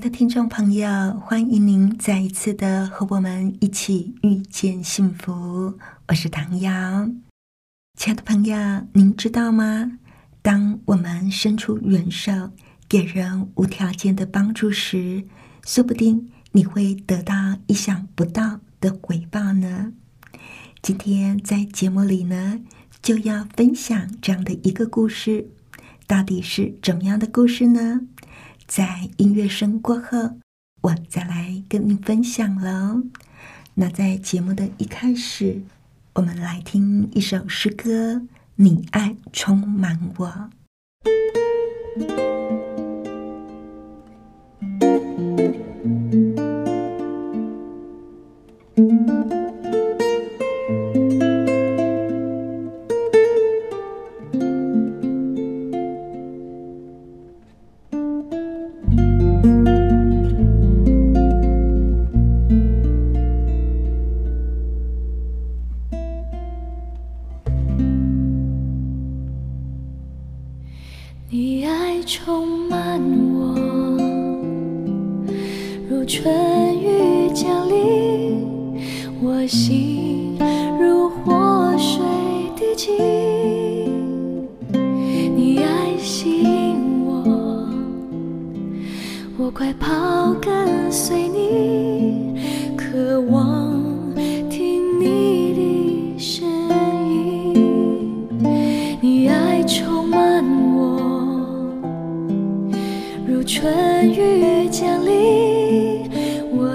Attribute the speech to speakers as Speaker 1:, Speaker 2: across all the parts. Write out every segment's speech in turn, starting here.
Speaker 1: 的听众朋友，欢迎您再一次的和我们一起遇见幸福。我是唐瑶。亲爱的朋友，您知道吗？当我们伸出援手，给人无条件的帮助时，说不定你会得到意想不到的回报呢。今天在节目里呢，就要分享这样的一个故事。到底是怎么样的故事呢？在音乐声过后，我再来跟你分享喽。那在节目的一开始，我们来听一首诗歌。你爱充满我。
Speaker 2: 你爱充满我，如春雨降临，我心如活水滴进。你爱醒我，我快跑跟随你。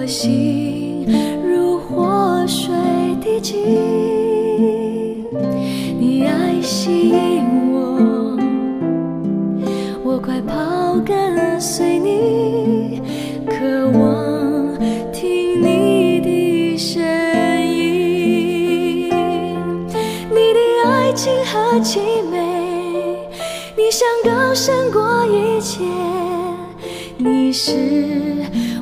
Speaker 2: 心如活水滴进你爱吸引我我快跑跟随你渴望听你的声音你的爱情和凄美你像高山过一切。你是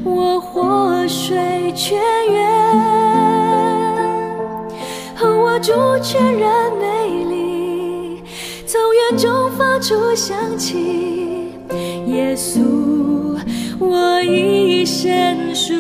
Speaker 2: 我活水泉源，和我主全然美丽，从远中发出香气。耶稣，我一生属。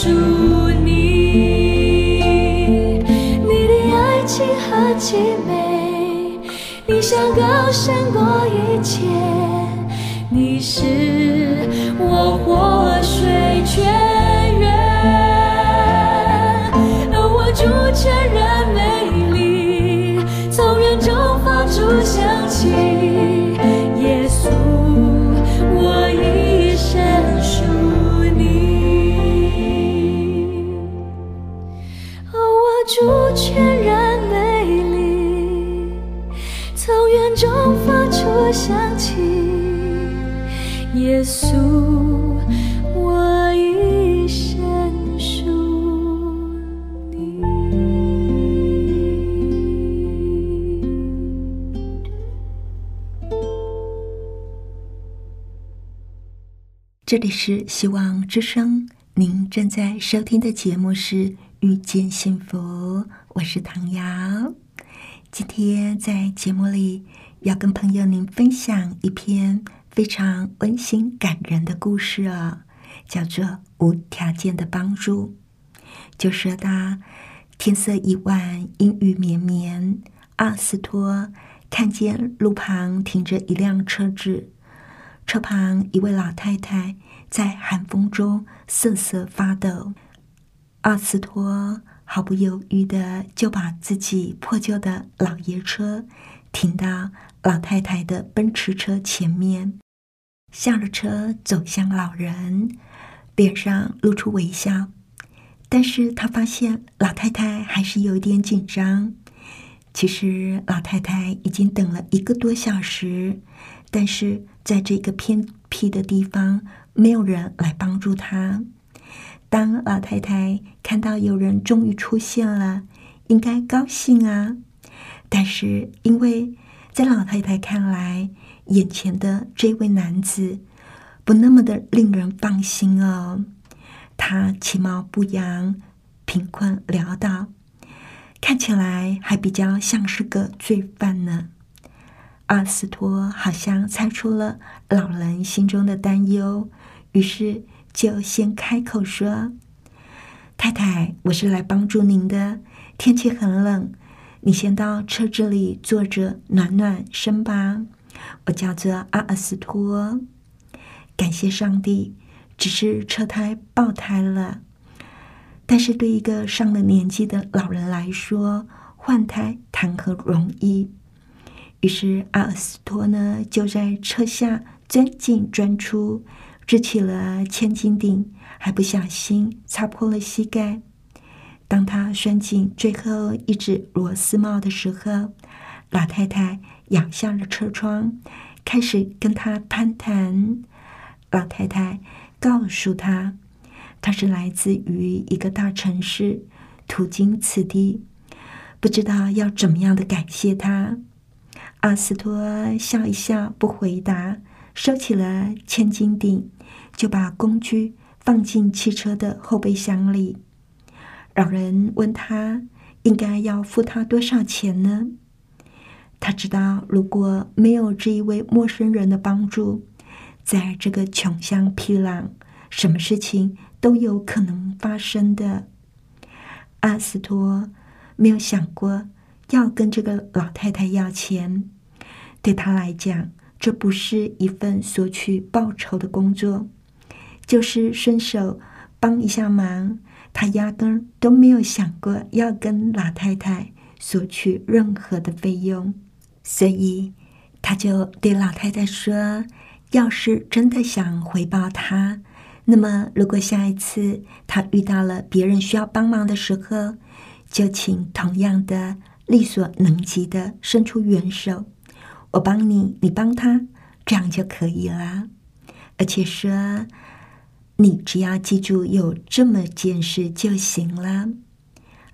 Speaker 2: 住你，你的爱情何其美，你想高胜过一切，你是。
Speaker 1: 这里是希望之声，您正在收听的节目是《遇见幸福》，我是唐瑶。今天在节目里要跟朋友您分享一篇非常温馨感人的故事啊，叫做《无条件的帮助》。就说到天色已晚，阴雨绵绵，阿斯托看见路旁停着一辆车子，车旁一位老太太在寒风中瑟瑟发抖。阿斯托。毫不犹豫的就把自己破旧的老爷车停到老太太的奔驰车前面，下了车走向老人，脸上露出微笑。但是他发现老太太还是有点紧张。其实老太太已经等了一个多小时，但是在这个偏僻的地方，没有人来帮助她。当老太太看到有人终于出现了，应该高兴啊！但是因为在老太太看来，眼前的这位男子不那么的令人放心哦。他其貌不扬，贫困潦倒，看起来还比较像是个罪犯呢。阿斯托好像猜出了老人心中的担忧，于是。就先开口说：“太太，我是来帮助您的。天气很冷，你先到车子里坐着暖暖身吧。我叫做阿尔斯托。感谢上帝，只是车胎爆胎了。但是对一个上了年纪的老人来说，换胎谈何容易？于是阿尔斯托呢，就在车下钻进钻出。”支起了千斤顶，还不小心擦破了膝盖。当他拴紧最后一只螺丝帽的时候，老太太仰下了车窗，开始跟他攀谈。老太太告诉他，他是来自于一个大城市，途经此地，不知道要怎么样的感谢他。阿斯托笑一笑，不回答。收起了千斤顶，就把工具放进汽车的后备箱里。老人问他：“应该要付他多少钱呢？”他知道，如果没有这一位陌生人的帮助，在这个穷乡僻壤，什么事情都有可能发生的。阿斯托没有想过要跟这个老太太要钱，对他来讲。这不是一份索取报酬的工作，就是伸手帮一下忙。他压根儿都没有想过要跟老太太索取任何的费用，所以他就对老太太说：“要是真的想回报他，那么如果下一次他遇到了别人需要帮忙的时候，就请同样的力所能及的伸出援手。”我帮你，你帮他，这样就可以了。而且说，你只要记住有这么件事就行了。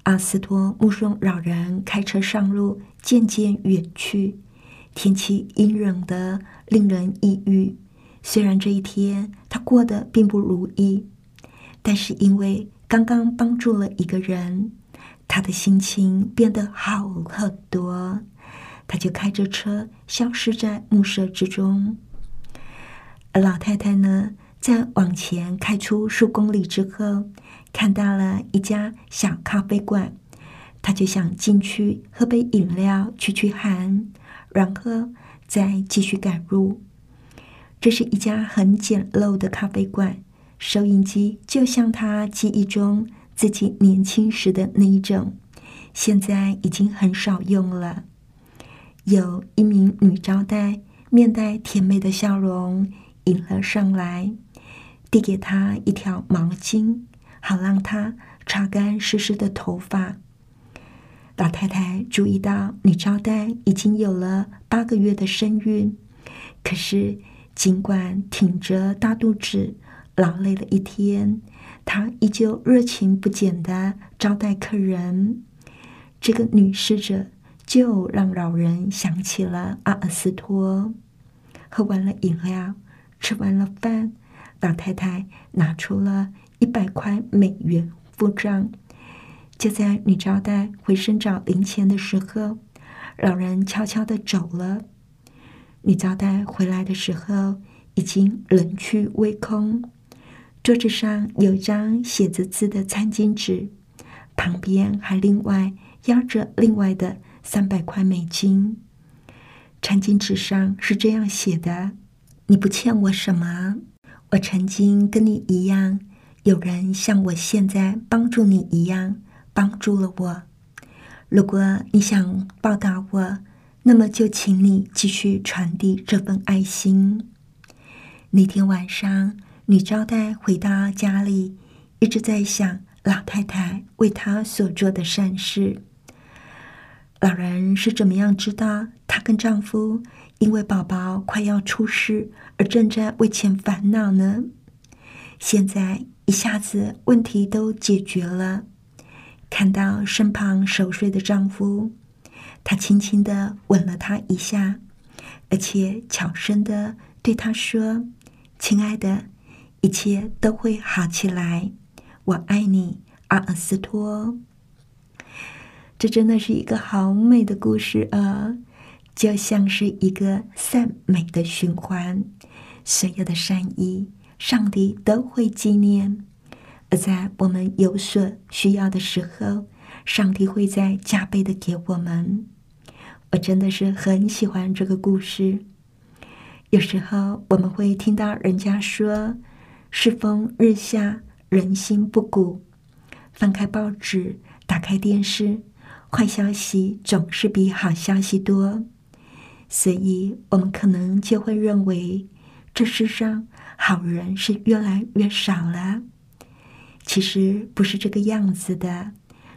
Speaker 1: 阿斯托目送老人开车上路，渐渐远去。天气阴冷的，令人抑郁。虽然这一天他过得并不如意，但是因为刚刚帮助了一个人，他的心情变得好很多。他就开着车消失在暮色之中，而老太太呢，在往前开出数公里之后，看到了一家小咖啡馆，他就想进去喝杯饮料驱驱寒，然后再继续赶路。这是一家很简陋的咖啡馆，收音机就像他记忆中自己年轻时的那一种，现在已经很少用了。有一名女招待，面带甜美的笑容迎了上来，递给她一条毛巾，好让她擦干湿湿的头发。老太太注意到女招待已经有了八个月的身孕，可是尽管挺着大肚子，劳累了一天，她依旧热情不减的招待客人。这个女侍者就让老人想起了阿尔斯托。喝完了饮料，吃完了饭，老太太拿出了一百块美元付账。就在女招待回身找零钱的时候，老人悄悄的走了。女招待回来的时候，已经人去屋空。桌子上有一张写着字的餐巾纸，旁边还另外压着另外的三百块美金。餐巾纸上是这样写的：“你不欠我什么，我曾经跟你一样，有人像我现在帮助你一样帮助了我。如果你想报答我，那么就请你继续传递这份爱心。”那天晚上，女招待回到家里，一直在想老太太为她所做的善事。老人是怎么样知道她跟丈夫因为宝宝快要出世而正在为钱烦恼呢？现在一下子问题都解决了。看到身旁熟睡的丈夫，她轻轻的吻了他一下，而且悄声的对他说：“亲爱的，一切都会好起来，我爱你，阿尔斯托。”这真的是一个好美的故事啊，就像是一个善美的循环。所有的善意，上帝都会纪念；而在我们有所需要的时候，上帝会再加倍的给我们。我真的是很喜欢这个故事。有时候我们会听到人家说：“世风日下，人心不古。”翻开报纸，打开电视。坏消息总是比好消息多，所以我们可能就会认为这世上好人是越来越少了。其实不是这个样子的，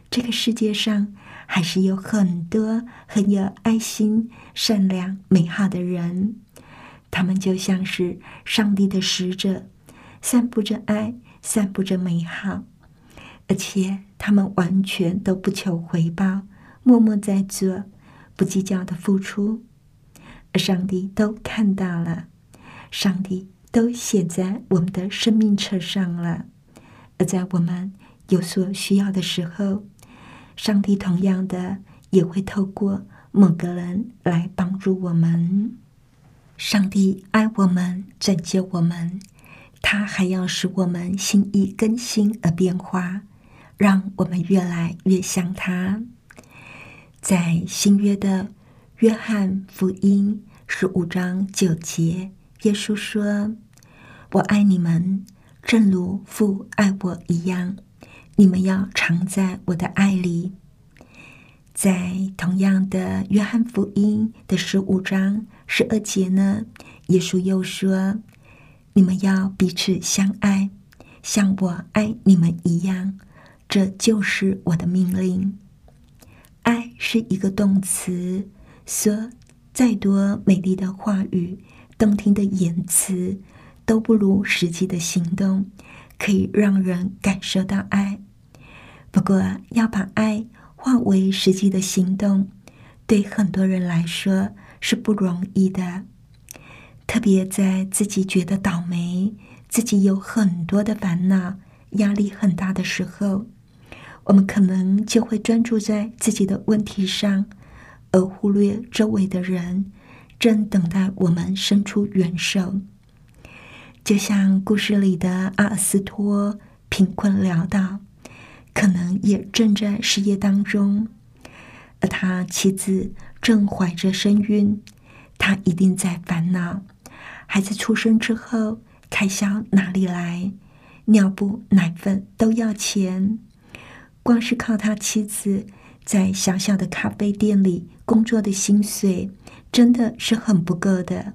Speaker 1: 这个世界上还是有很多很有爱心、善良、美好的人，他们就像是上帝的使者，散布着爱，散布着美好。而且他们完全都不求回报，默默在做，不计较的付出，上帝都看到了，上帝都写在我们的生命册上了。而在我们有所需要的时候，上帝同样的也会透过某个人来帮助我们。上帝爱我们，拯救我们，他还要使我们心意更新而变化。让我们越来越像他。在新约的约翰福音十五章九节，耶稣说：“我爱你们，正如父爱我一样，你们要常在我的爱里。”在同样的约翰福音的十五章十二节呢，耶稣又说：“你们要彼此相爱，像我爱你们一样。”这就是我的命令。爱是一个动词，说再多美丽的话语、动听的言辞，都不如实际的行动可以让人感受到爱。不过，要把爱化为实际的行动，对很多人来说是不容易的。特别在自己觉得倒霉、自己有很多的烦恼、压力很大的时候。我们可能就会专注在自己的问题上，而忽略周围的人正等待我们伸出援手。就像故事里的阿尔斯托，贫困潦倒，可能也正在失业当中，而他妻子正怀着身孕，他一定在烦恼：孩子出生之后，开销哪里来？尿布、奶粉都要钱。光是靠他妻子在小小的咖啡店里工作的薪水，真的是很不够的。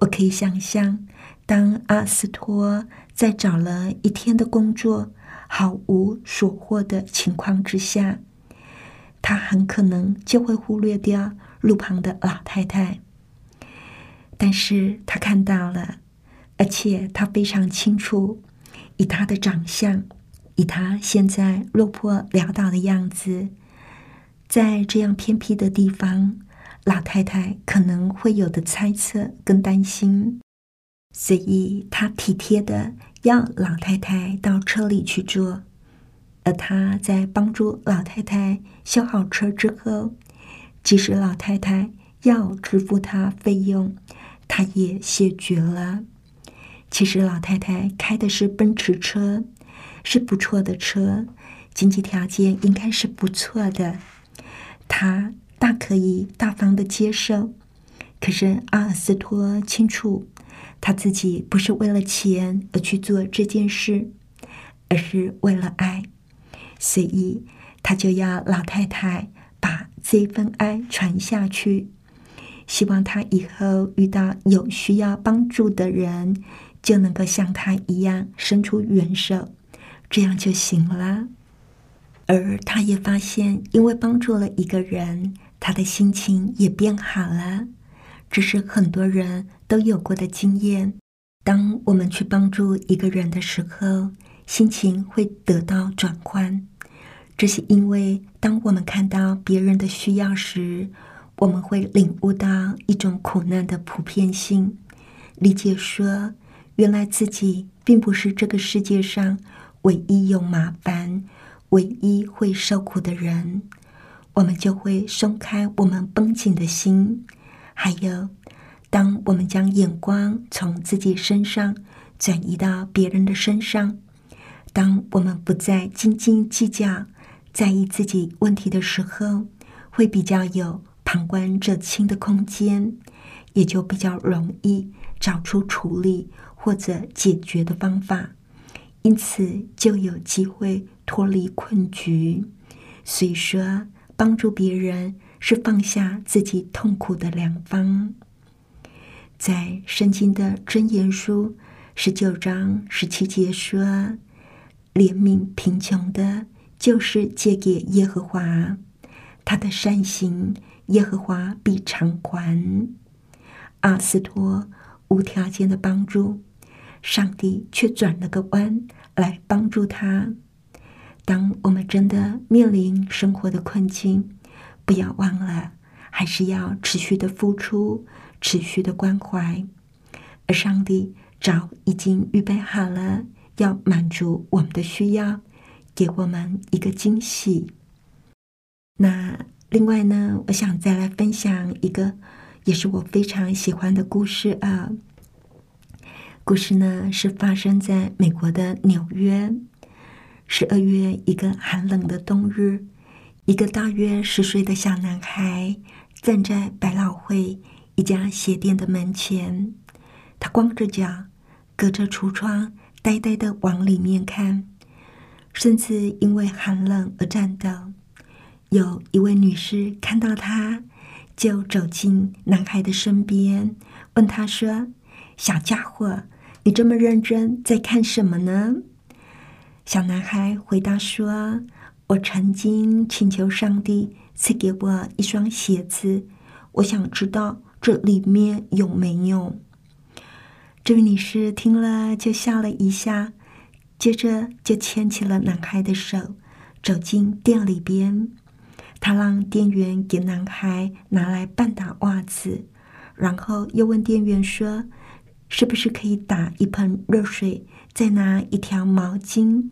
Speaker 1: 我可以想象，当阿斯托在找了一天的工作毫无所获的情况之下，他很可能就会忽略掉路旁的老太太。但是他看到了，而且他非常清楚，以他的长相，以他现在落魄潦倒的样子，在这样偏僻的地方，老太太可能会有的猜测跟担心，所以他体贴的要老太太到车里去坐。而他在帮助老太太修好车之后，即使老太太要支付他费用。他也谢绝了。其实老太太开的是奔驰车，是不错的车，经济条件应该是不错的，他大可以大方的接受。可是阿尔斯托清楚，他自己不是为了钱而去做这件事，而是为了爱，所以他就要老太太把这份爱传下去。希望他以后遇到有需要帮助的人，就能够像他一样伸出援手，这样就行了。而他也发现，因为帮助了一个人，他的心情也变好了。这是很多人都有过的经验。当我们去帮助一个人的时候，心情会得到转换。这是因为，当我们看到别人的需要时，我们会领悟到一种苦难的普遍性，理解说，原来自己并不是这个世界上唯一有麻烦、唯一会受苦的人。我们就会松开我们绷紧的心。还有，当我们将眼光从自己身上转移到别人的身上，当我们不再斤斤计较、在意自己问题的时候，会比较有。旁观者清的空间，也就比较容易找出处理或者解决的方法，因此就有机会脱离困局。所以说，帮助别人是放下自己痛苦的良方。在圣经的箴言书十九章十七节说：“怜悯贫穷的，就是借给耶和华他的善行。”耶和华必偿还。阿斯托无条件的帮助，上帝却转了个弯来帮助他。当我们真的面临生活的困境，不要忘了，还是要持续的付出，持续的关怀。而上帝早已经预备好了，要满足我们的需要，给我们一个惊喜。那。另外呢，我想再来分享一个，也是我非常喜欢的故事啊。故事呢是发生在美国的纽约，十二月一个寒冷的冬日，一个大约十岁的小男孩站在百老汇一家鞋店的门前，他光着脚，隔着橱窗呆呆的往里面看，甚至因为寒冷而颤抖。有一位女士看到他，就走进男孩的身边，问他说：“小家伙，你这么认真，在看什么呢？”小男孩回答说：“我曾经请求上帝赐给我一双鞋子，我想知道这里面有没有。”这位女士听了就笑了一下，接着就牵起了男孩的手，走进店里边。他让店员给男孩拿来半打袜子，然后又问店员说：“是不是可以打一盆热水，再拿一条毛巾？”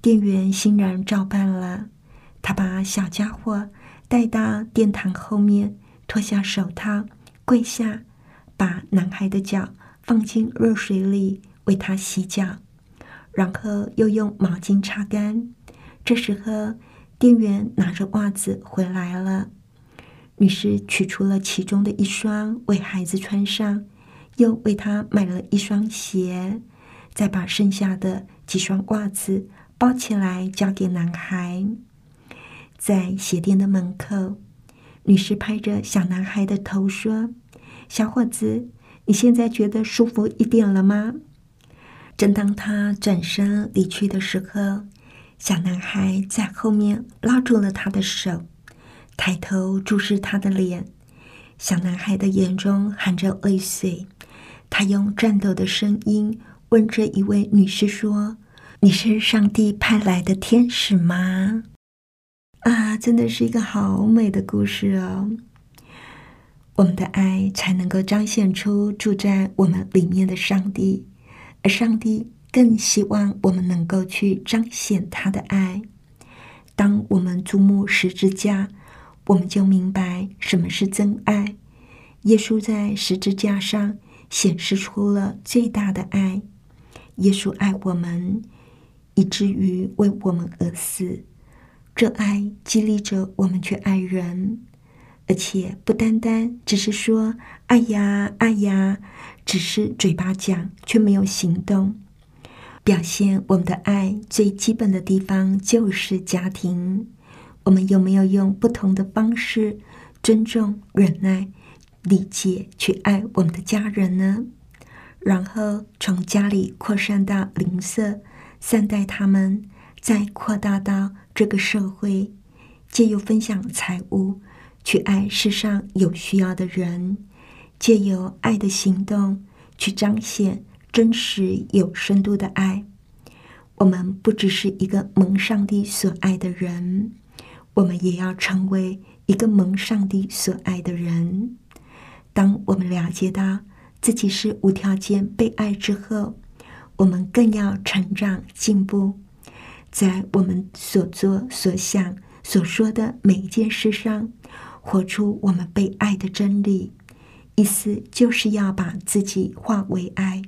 Speaker 1: 店员欣然照办了。他把小家伙带到殿堂后面，脱下手套，跪下，把男孩的脚放进热水里为他洗脚，然后又用毛巾擦干。这时候。店员拿着袜子回来了，女士取出了其中的一双为孩子穿上，又为他买了一双鞋，再把剩下的几双袜子包起来交给男孩。在鞋店的门口，女士拍着小男孩的头说：“小伙子，你现在觉得舒服一点了吗？”正当他转身离去的时候。小男孩在后面拉住了他的手，抬头注视他的脸。小男孩的眼中含着泪水，他用颤抖的声音问这一位女士说：“你是上帝派来的天使吗？”啊，真的是一个好美的故事哦！我们的爱才能够彰显出住在我们里面的上帝，而上帝更希望我们能够去彰显他的爱。当我们注目十字架。我们就明白什么是真爱。耶稣在十字架上显示出了最大的爱。耶稣爱我们，以至于为我们而死。这爱激励着我们去爱人，而且不单单只是说“爱呀，爱呀”，只是嘴巴讲，却没有行动。表现我们的爱最基本的地方就是家庭。我们有没有用不同的方式尊重、忍耐、理解去爱我们的家人呢？然后从家里扩散到邻舍，善待他们，再扩大到这个社会，借由分享财物去爱世上有需要的人，借由爱的行动去彰显真实有深度的爱。我们不只是一个蒙上帝所爱的人。我们也要成为一个蒙上帝所爱的人。当我们了解到自己是无条件被爱之后，我们更要成长进步，在我们所做所想所说的每一件事上，活出我们被爱的真理。意思就是要把自己化为爱。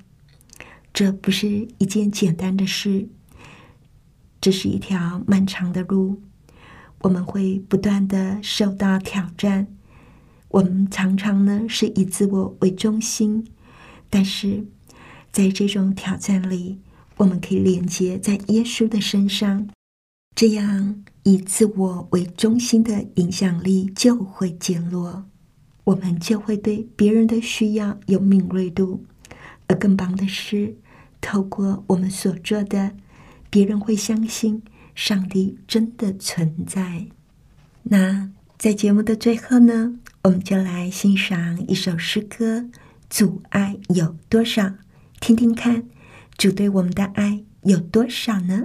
Speaker 1: 这不是一件简单的事，这是一条漫长的路。我们会不断的受到挑战，我们常常呢是以自我为中心，但是在这种挑战里，我们可以连接在耶稣的身上，这样以自我为中心的影响力就会减弱，我们就会对别人的需要有敏锐度，而更棒的是，透过我们所做的，别人会相信。上帝真的存在。那在节目的最后呢，我们就来欣赏一首诗歌《阻碍有多少》，听听看，主对我们的爱有多少呢？